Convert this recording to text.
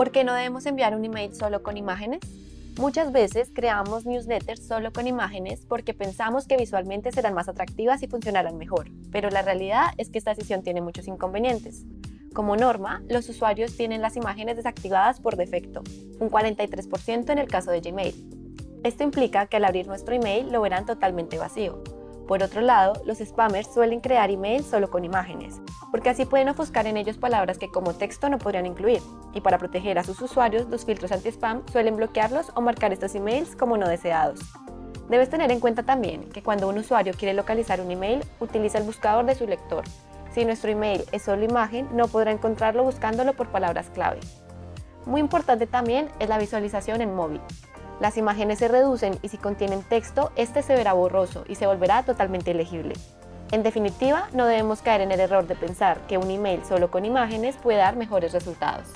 ¿Por qué no debemos enviar un email solo con imágenes? Muchas veces creamos newsletters solo con imágenes porque pensamos que visualmente serán más atractivas y funcionarán mejor, pero la realidad es que esta decisión tiene muchos inconvenientes. Como norma, los usuarios tienen las imágenes desactivadas por defecto, un 43% en el caso de Gmail. Esto implica que al abrir nuestro email lo verán totalmente vacío. Por otro lado, los spammers suelen crear emails solo con imágenes, porque así pueden ofuscar en ellos palabras que como texto no podrían incluir, y para proteger a sus usuarios, los filtros anti-spam suelen bloquearlos o marcar estos emails como no deseados. Debes tener en cuenta también que cuando un usuario quiere localizar un email, utiliza el buscador de su lector. Si nuestro email es solo imagen, no podrá encontrarlo buscándolo por palabras clave. Muy importante también es la visualización en móvil. Las imágenes se reducen y si contienen texto, este se verá borroso y se volverá totalmente legible. En definitiva, no debemos caer en el error de pensar que un email solo con imágenes puede dar mejores resultados.